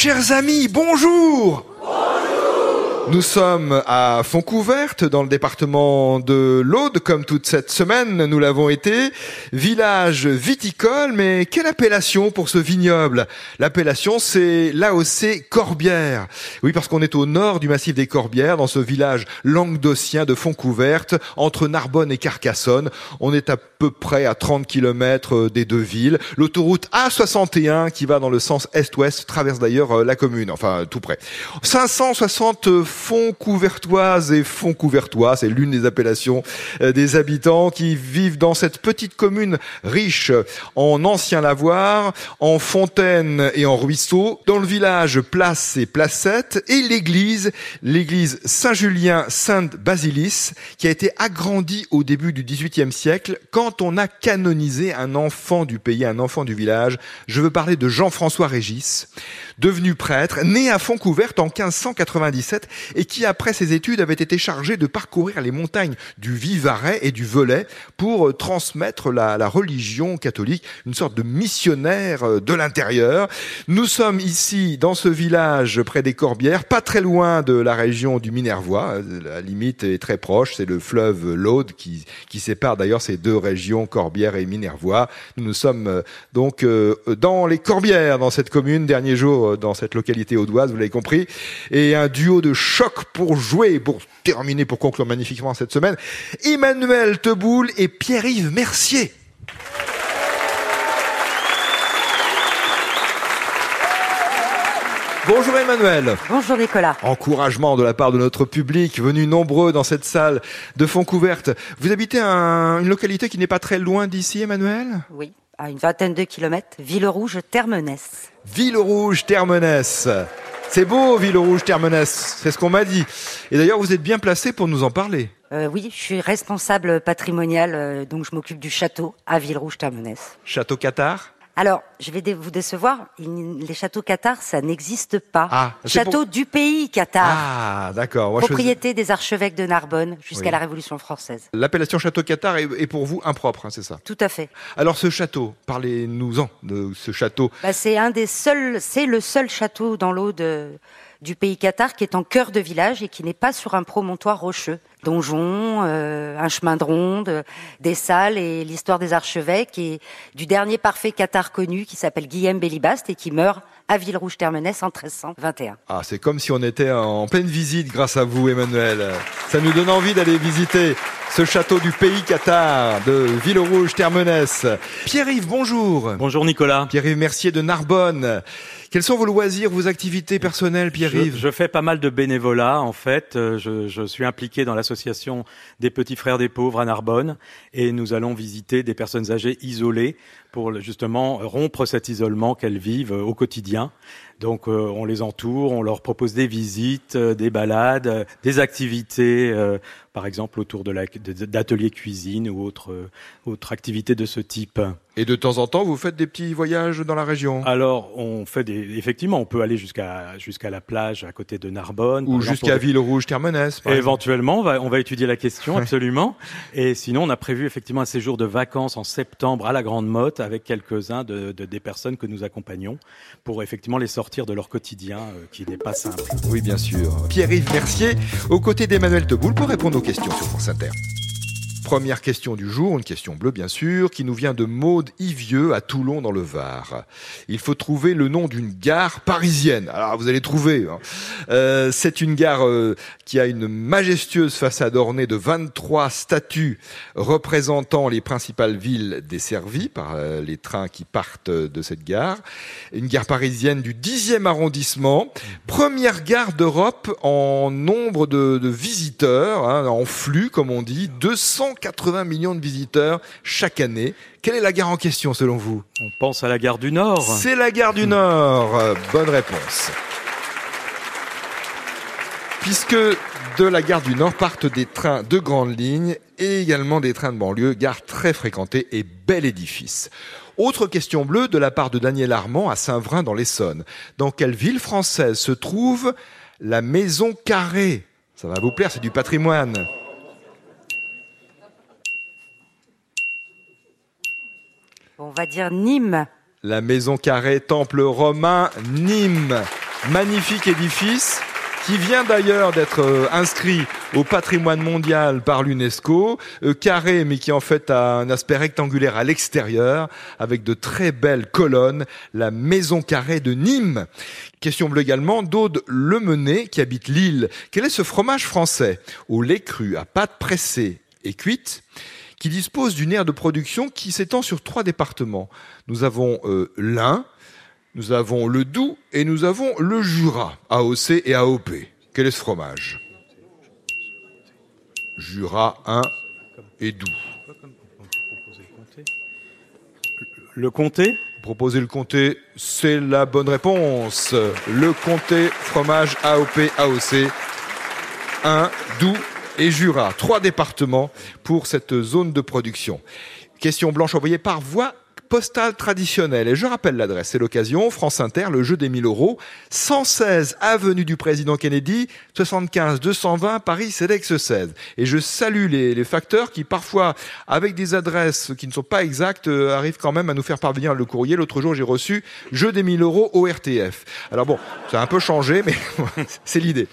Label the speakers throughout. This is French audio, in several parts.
Speaker 1: Chers amis, bonjour nous sommes à Fontcouverte, dans le département de l'Aude, comme toute cette semaine, nous l'avons été. Village viticole, mais quelle appellation pour ce vignoble? L'appellation, c'est l'AOC Corbière. Oui, parce qu'on est au nord du massif des Corbières, dans ce village languedocien de Fontcouverte, entre Narbonne et Carcassonne. On est à peu près à 30 km des deux villes. L'autoroute A61, qui va dans le sens est-ouest, traverse d'ailleurs la commune, enfin tout près. 560 fonds couvertoises et fonds couvertois, c'est l'une des appellations euh, des habitants qui vivent dans cette petite commune riche en anciens lavoirs, en fontaines et en ruisseaux, dans le village Place et Placette et l'église, l'église Saint-Julien Sainte-Basilis, qui a été agrandie au début du XVIIIe siècle quand on a canonisé un enfant du pays, un enfant du village. Je veux parler de Jean-François Régis, devenu prêtre, né à Fontcouverte en 1597 et qui, après ses études, avait été chargé de parcourir les montagnes du Vivarais et du Velay pour euh, transmettre la, la religion catholique, une sorte de missionnaire euh, de l'intérieur. Nous sommes ici dans ce village près des Corbières, pas très loin de la région du Minervois. Euh, la limite est très proche, c'est le fleuve l'Aude qui, qui sépare d'ailleurs ces deux régions, Corbières et Minervois. Nous nous sommes donc dans les Corbières, dans cette commune, dernier jour dans cette localité audoise, vous l'avez compris, et un duo de choc pour jouer, pour terminer, pour conclure magnifiquement cette semaine. Emmanuel Teboul et Pierre-Yves Mercier. Bonjour Emmanuel.
Speaker 2: Bonjour Nicolas.
Speaker 1: Encouragement de la part de notre public, venu nombreux dans cette salle de fond couverte. Vous habitez un, une localité qui n'est pas très loin d'ici, Emmanuel?
Speaker 2: Oui, à une vingtaine de kilomètres, Villerouge-Termenès.
Speaker 1: Villerouge-Termenès. C'est beau, Villerouge-Termenès, c'est ce qu'on m'a dit. Et d'ailleurs, vous êtes bien placé pour nous en parler.
Speaker 2: Euh, oui, je suis responsable patrimonial, euh, donc je m'occupe du château à Villerouge-Termenès.
Speaker 1: Château Qatar?
Speaker 2: Alors, je vais vous décevoir. Les châteaux Qatar, ça n'existe pas.
Speaker 1: Ah,
Speaker 2: Château du pays Qatar.
Speaker 1: Ah, d'accord.
Speaker 2: Propriété des archevêques de Narbonne jusqu'à la Révolution française.
Speaker 1: L'appellation château Qatar est, pour vous impropre, hein, c'est ça?
Speaker 2: Tout à fait.
Speaker 1: Alors, ce château, parlez-nous-en de ce château.
Speaker 2: Bah, c'est un des seuls, c'est le seul château dans l'eau de du pays Qatar qui est en cœur de village et qui n'est pas sur un promontoire rocheux. Donjon, euh, un chemin de ronde, des salles et l'histoire des archevêques et du dernier parfait Qatar connu qui s'appelle Guillaume Bélibast et qui meurt à Villerouge-Termenès en 1321.
Speaker 1: Ah, c'est comme si on était en pleine visite grâce à vous, Emmanuel. Ça nous donne envie d'aller visiter ce château du pays Qatar de Villerouge-Termenès. Pierre-Yves, bonjour.
Speaker 3: Bonjour Nicolas.
Speaker 1: Pierre-Yves Mercier de Narbonne. Quels sont vos loisirs, vos activités personnelles, Pierre-Yves
Speaker 3: je, je, fais pas mal de bénévolat, en fait. Euh, je, je suis impliqué dans l'association des Petits Frères des Pauvres à Narbonne et nous allons visiter des personnes âgées isolées pour justement rompre cet isolement qu'elles vivent au quotidien. Donc euh, on les entoure, on leur propose des visites, euh, des balades, euh, des activités, par exemple autour de d'ateliers cuisine ou autres autres activités de ce type.
Speaker 1: Et de temps en temps, vous faites des petits voyages dans la région
Speaker 3: Alors, on fait des effectivement, on peut aller jusqu'à jusqu'à la plage à côté de Narbonne
Speaker 1: ou jusqu'à Villerouge-Termenès.
Speaker 3: Éventuellement, on va on va étudier la question absolument. Et sinon, on a prévu effectivement un séjour de vacances en septembre à la Grande Motte avec quelques-uns de, de, des personnes que nous accompagnons pour effectivement les sortir de leur quotidien euh, qui n'est pas simple.
Speaker 1: Oui, bien sûr. Pierre-Yves Mercier, aux côtés d'Emmanuel Teboul pour répondre aux questions sur France Inter. Première question du jour, une question bleue bien sûr, qui nous vient de Maude Ivieux à Toulon dans le Var. Il faut trouver le nom d'une gare parisienne. Alors vous allez trouver. Hein. Euh, c'est une gare euh, qui a une majestueuse façade ornée de 23 statues représentant les principales villes desservies par euh, les trains qui partent de cette gare. Une gare parisienne du 10e arrondissement. Première gare d'Europe en nombre de, visiteurs, hein, en flux comme on dit, 200 80 millions de visiteurs chaque année. Quelle est la gare en question selon vous?
Speaker 3: On pense à la gare du Nord.
Speaker 1: C'est la gare du Nord. Bonne réponse. Puisque de la gare du Nord partent des trains de grande ligne et également des trains de banlieue, gare très fréquentée et bel édifice. Autre question bleue de la part de Daniel Armand à Saint-Vrain dans l'Essonne. Dans quelle ville française se trouve la Maison Carrée? Ça va vous plaire, c'est du patrimoine.
Speaker 2: On va dire Nîmes.
Speaker 1: La maison carrée, temple romain, Nîmes. Magnifique édifice qui vient d'ailleurs d'être euh, inscrit au patrimoine mondial par l'UNESCO, euh, carré mais qui en fait a un aspect rectangulaire à l'extérieur, avec de très belles colonnes, la maison carrée de Nîmes. Question bleue également d'Aude Lemenet qui habite Lille. Quel est ce fromage français? Au lait cru, à pâte pressée et cuite qui dispose d'une aire de production qui s'étend sur trois départements Nous avons euh, l'Ain, nous avons le Doubs et nous avons le Jura, AOC et AOP. Quel est ce fromage? Jura, 1 et Doubs.
Speaker 3: Le comté?
Speaker 1: Proposer le comté, c'est la bonne réponse. Le comté, fromage AOP, AOC, 1, Doubs et Jura. Trois départements pour cette zone de production. Question blanche envoyée par voie postale traditionnelle. Et je rappelle l'adresse, c'est l'occasion, France Inter, le jeu des 1000 euros, 116 avenue du Président Kennedy, 75 220 Paris CEDEX 16. Et je salue les, facteurs qui parfois, avec des adresses qui ne sont pas exactes, euh, arrivent quand même à nous faire parvenir le courrier. L'autre jour, j'ai reçu jeu des 1000 euros au RTF. Alors bon, ça a un peu changé, mais c'est l'idée.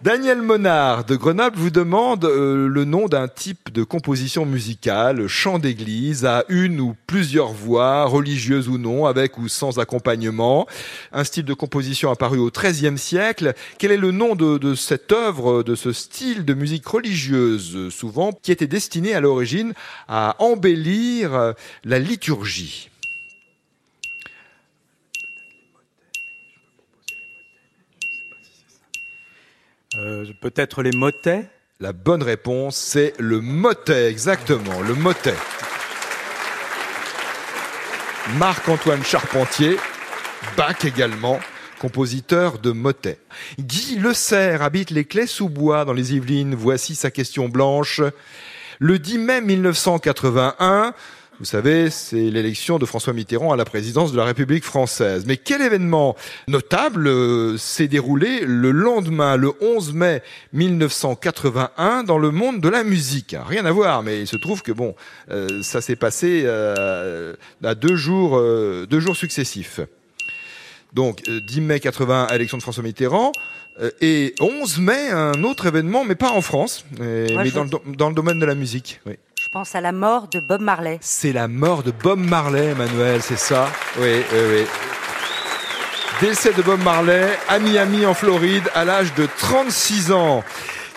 Speaker 1: Daniel Monard de Grenoble vous demande euh, le nom d'un type de composition musicale, chant d'église, à une ou plusieurs voix, religieuses ou non, avec ou sans accompagnement. Un style de composition apparu au XIIIe siècle. Quel est le nom de, de cette œuvre, de ce style de musique religieuse, souvent, qui était destiné à l'origine à embellir la liturgie?
Speaker 3: Peut-être les motets
Speaker 1: La bonne réponse, c'est le motet, exactement, le motet. Marc-Antoine Charpentier, Bach également, compositeur de motets. Guy Le Serre habite les Clés sous bois dans les Yvelines. Voici sa question blanche. Le 10 mai 1981, vous savez, c'est l'élection de François Mitterrand à la présidence de la République française. Mais quel événement notable euh, s'est déroulé le lendemain, le 11 mai 1981, dans le monde de la musique? Rien à voir, mais il se trouve que bon, euh, ça s'est passé euh, à deux jours, euh, deux jours successifs. Donc, 10 mai 81, élection de François Mitterrand. Et 11 mai, un autre événement, mais pas en France, mais, dans, le, dans le domaine de la musique. Oui.
Speaker 2: Je pense à la mort de Bob Marley.
Speaker 1: C'est la mort de Bob Marley, Emmanuel, c'est ça? Oui, oui, oui. Décès de Bob Marley à Miami, en Floride, à l'âge de 36 ans.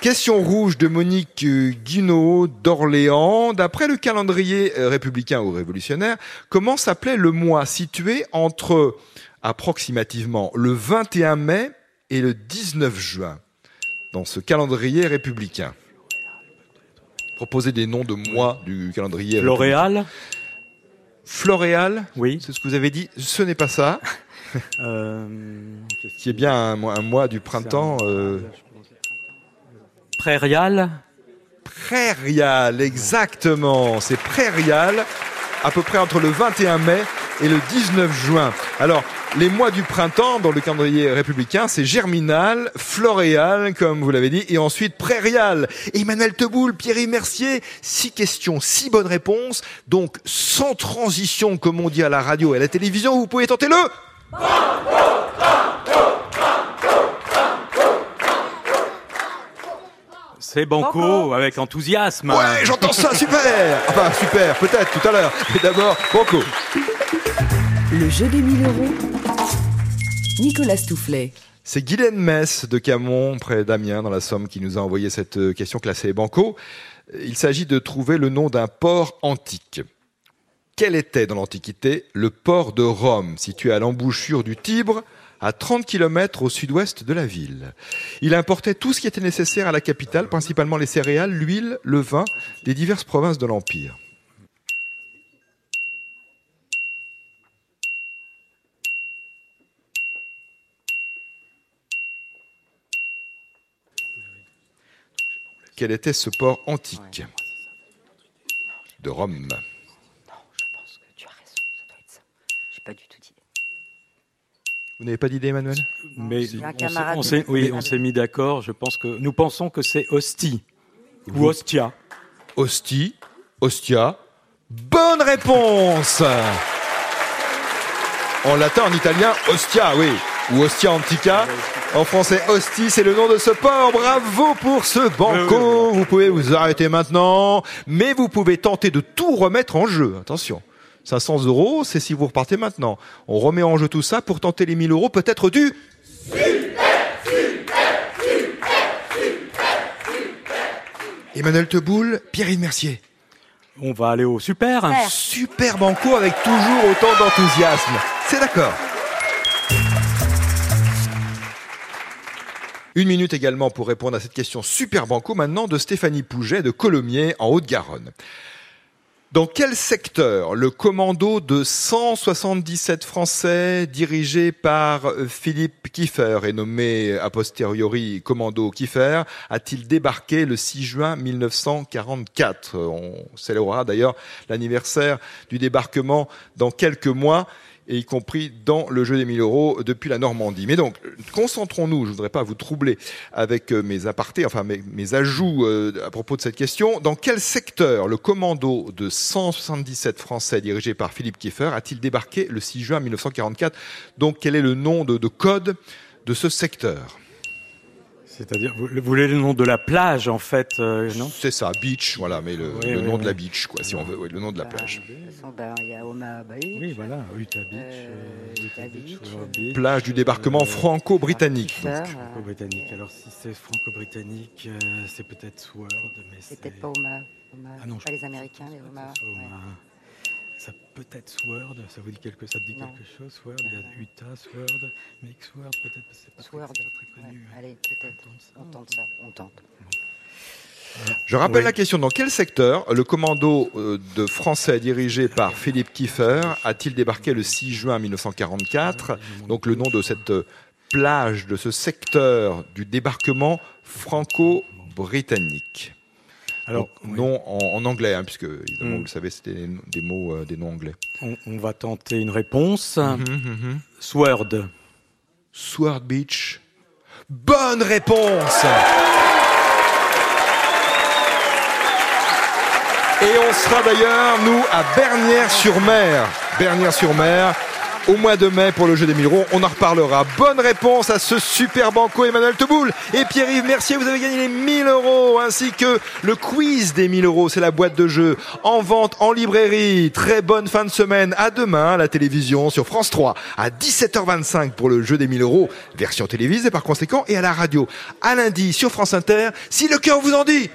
Speaker 1: Question rouge de Monique euh, Guinaud d'Orléans. D'après le calendrier euh, républicain ou révolutionnaire, comment s'appelait le mois situé entre approximativement le 21 mai et le 19 juin? Dans ce calendrier républicain Proposez des noms de mois du calendrier républicain.
Speaker 3: L'Oréal
Speaker 1: Floréal,
Speaker 3: Oui.
Speaker 1: c'est ce que vous avez dit. Ce n'est pas ça,
Speaker 3: Euh,
Speaker 1: qui est bien un, mois- un mois du printemps. Euh,
Speaker 3: Prairial
Speaker 1: prairial, exactement. C'est prairial, à peu près entre le 21 mai et le 19 juin. Alors, les mois du printemps, dans le calendrier républicain, c'est germinal, floréal, comme vous l'avez dit, et ensuite prairial. Emmanuel Teboul, Pierre Mercier, six questions, six bonnes réponses. Donc, sans transition, comme on dit à la radio et à la télévision, vous pouvez tenter le...
Speaker 3: C'est Banco avec enthousiasme.
Speaker 1: Ouais, j'entends ça, super Enfin, super, peut-être, tout à l'heure. Mais d'abord, Banco.
Speaker 4: Le jeu des 1000 euros. Nicolas Stoufflet.
Speaker 1: C'est Guylaine Metz de Camon, près d'Amiens, dans la Somme, qui nous a envoyé cette euh, question classée Banco. Il s'agit de trouver le nom d'un port antique. Quel était dans l'Antiquité le port de Rome, situé à l'embouchure du Tibre, à 30 km au sud-ouest de la ville? Il importait tout ce qui était nécessaire à la capitale, principalement les céréales, l'huile, le vin, des diverses provinces de l'Empire. Quel était ce port antique de Rome
Speaker 2: Non, je pense que tu as raison, ça doit être ça. J'ai pas du tout d'idée.
Speaker 1: Vous n'avez pas d'idée, Emmanuel?
Speaker 3: Mais on s'est-
Speaker 2: camarade
Speaker 3: on s'est,
Speaker 2: qui-
Speaker 3: oui, on s'est mis d'accord. Je pense que nous pensons que c'est hostie ou hostia.
Speaker 1: Hostie, Ostia. Bonne réponse En latin, en italien, Ostia, oui. ou Ostia Antica. En français, Hostie, c'est le nom de ce port. Bravo pour ce banco. Vous pouvez vous arrêter maintenant, mais vous pouvez tenter de tout remettre en jeu. Attention. 500 euros, c'est si vous repartez maintenant. On remet en jeu tout ça pour tenter les 1000 euros, peut-être du... Emmanuel Teboul, Pierre-Yves Mercier.
Speaker 3: On va aller au super.
Speaker 2: Super.
Speaker 1: Super banco avec toujours autant d'enthousiasme. C'est d'accord. Une minute également pour répondre à cette question super banco maintenant de Stéphanie Pouget de Colomiers en Haute-Garonne. Dans quel secteur le commando de 177 Français dirigé par Philippe Kiefer et nommé a posteriori commando Kiefer a-t-il débarqué le 6 juin 1944 On célébrera d'ailleurs l'anniversaire du débarquement dans quelques mois et y compris dans le jeu des 1000 euros depuis la Normandie. Mais donc, concentrons-nous, je voudrais pas vous troubler avec euh, mes apartés, enfin mes, ajouts euh, à propos de cette question. Dans quel secteur le commando de 177 Français dirigé par Philippe Kiefer a-t-il débarqué le 6 juin 1944 Donc, quel est le nom de code de ce secteur?
Speaker 3: C'est-à-dire, vous vous voulez le nom de la plage, en fait, euh, non?
Speaker 1: C'est ça, beach, voilà, mais le,
Speaker 3: Oui,
Speaker 1: le
Speaker 3: oui,
Speaker 1: nom de la beach, quoi, si on veut, oui, le nom de la plage.
Speaker 2: Omaha Bay.
Speaker 3: Oui, voilà, Utah Beach.
Speaker 2: Euh,
Speaker 3: euh,
Speaker 2: Utah Beach,
Speaker 1: Plage du débarquement
Speaker 3: euh,
Speaker 1: franco-britannique.
Speaker 3: Franco-britannique. Alors, si c'est franco-britannique, euh, c'est peut-être Sword, mais c'est.
Speaker 2: C'est peut-être pas Omaha. Omaha.
Speaker 3: Ah non, je
Speaker 2: pas les Américains, les Omaha.
Speaker 3: Peut-être. Ça peut être Sword, ça vous dit quelque, ça te dit
Speaker 2: Non.
Speaker 3: quelque chose Sword, il y a Utah, Sword, Make Sword peut-être, parce que c'est pas,
Speaker 2: Sword.
Speaker 3: Très, c'est pas très connu.
Speaker 2: Ouais,
Speaker 3: hein.
Speaker 2: Allez, peut-être. On tente ça, on tente.
Speaker 1: Je rappelle
Speaker 3: Oui.
Speaker 1: la question. Dans quel secteur le commando euh, de Français dirigé par Philippe Kiefer a-t-il débarqué le 6 juin 1944 Donc le nom de cette euh, plage, de ce secteur du débarquement franco-britannique.
Speaker 3: Alors,
Speaker 1: Donc,
Speaker 3: oui.
Speaker 1: nom en, en anglais, hein, puisque évidemment
Speaker 3: Mm.
Speaker 1: vous le savez, c'était des, des mots, euh, des noms anglais.
Speaker 3: on, on va tenter une réponse.
Speaker 1: Mhm, mhm.
Speaker 3: Sword.
Speaker 1: Sword Beach. Bonne réponse Et on sera d'ailleurs, nous, à Bernières-sur-Mer. Bernières-sur-Mer, au mois de mai pour le jeu des 1000 euros. On en reparlera. Bonne réponse à ce super banco Emmanuel Teboul. Et Pierre-Yves Mercier, vous avez gagné les 1000 euros, ainsi que le quiz des 1000 euros. C'est la boîte de jeu en vente en librairie. Très bonne fin de semaine. À demain, à la télévision sur France 3, à 17h25 pour le jeu des 1000 euros, version télévisée par conséquent, et à la radio. À lundi sur France Inter, si le cœur vous en dit.